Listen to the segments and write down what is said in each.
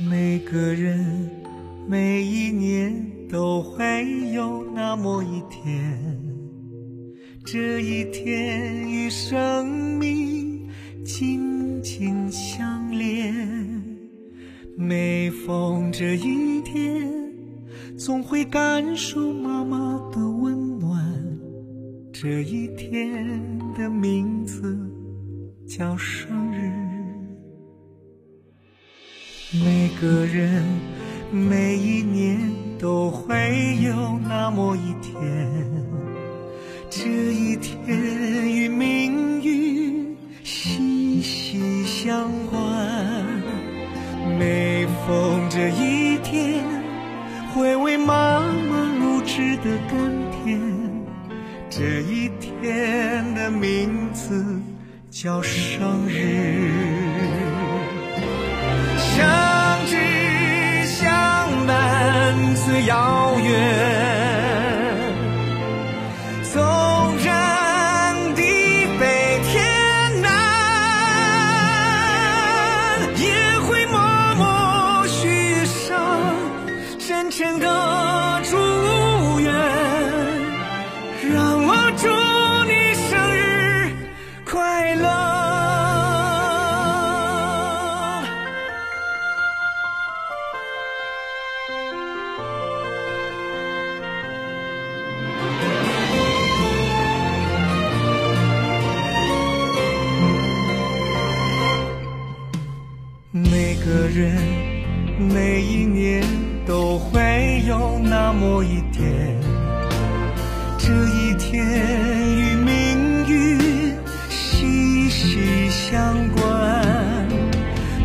每个人每一年都会有那么一天，这一天与生命紧紧相连。每逢这一天，总会感受妈妈的温暖。这一天的名字叫生日。每个人每一年都会有那么一天，这一天与命运息息相关。每逢这一天，回味妈妈录制的甘甜。这一天的名字叫生日。想祝你生日快乐。每个人每一年都会有那么一天，天与命运息息相关。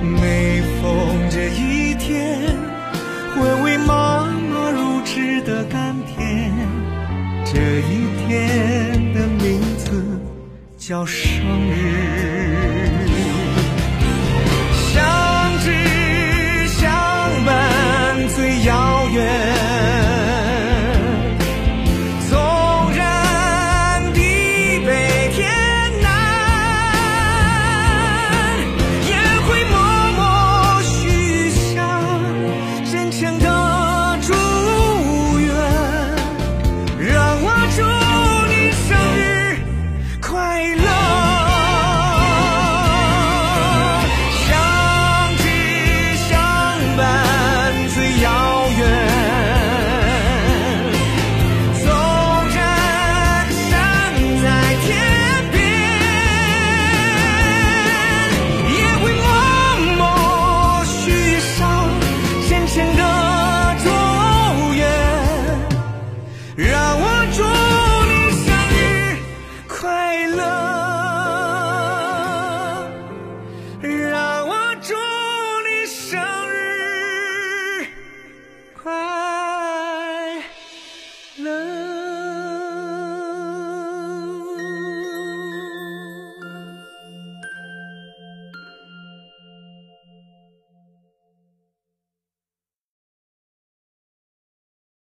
每逢这一天，回味妈妈如织的甘甜。这一天的名字叫生日。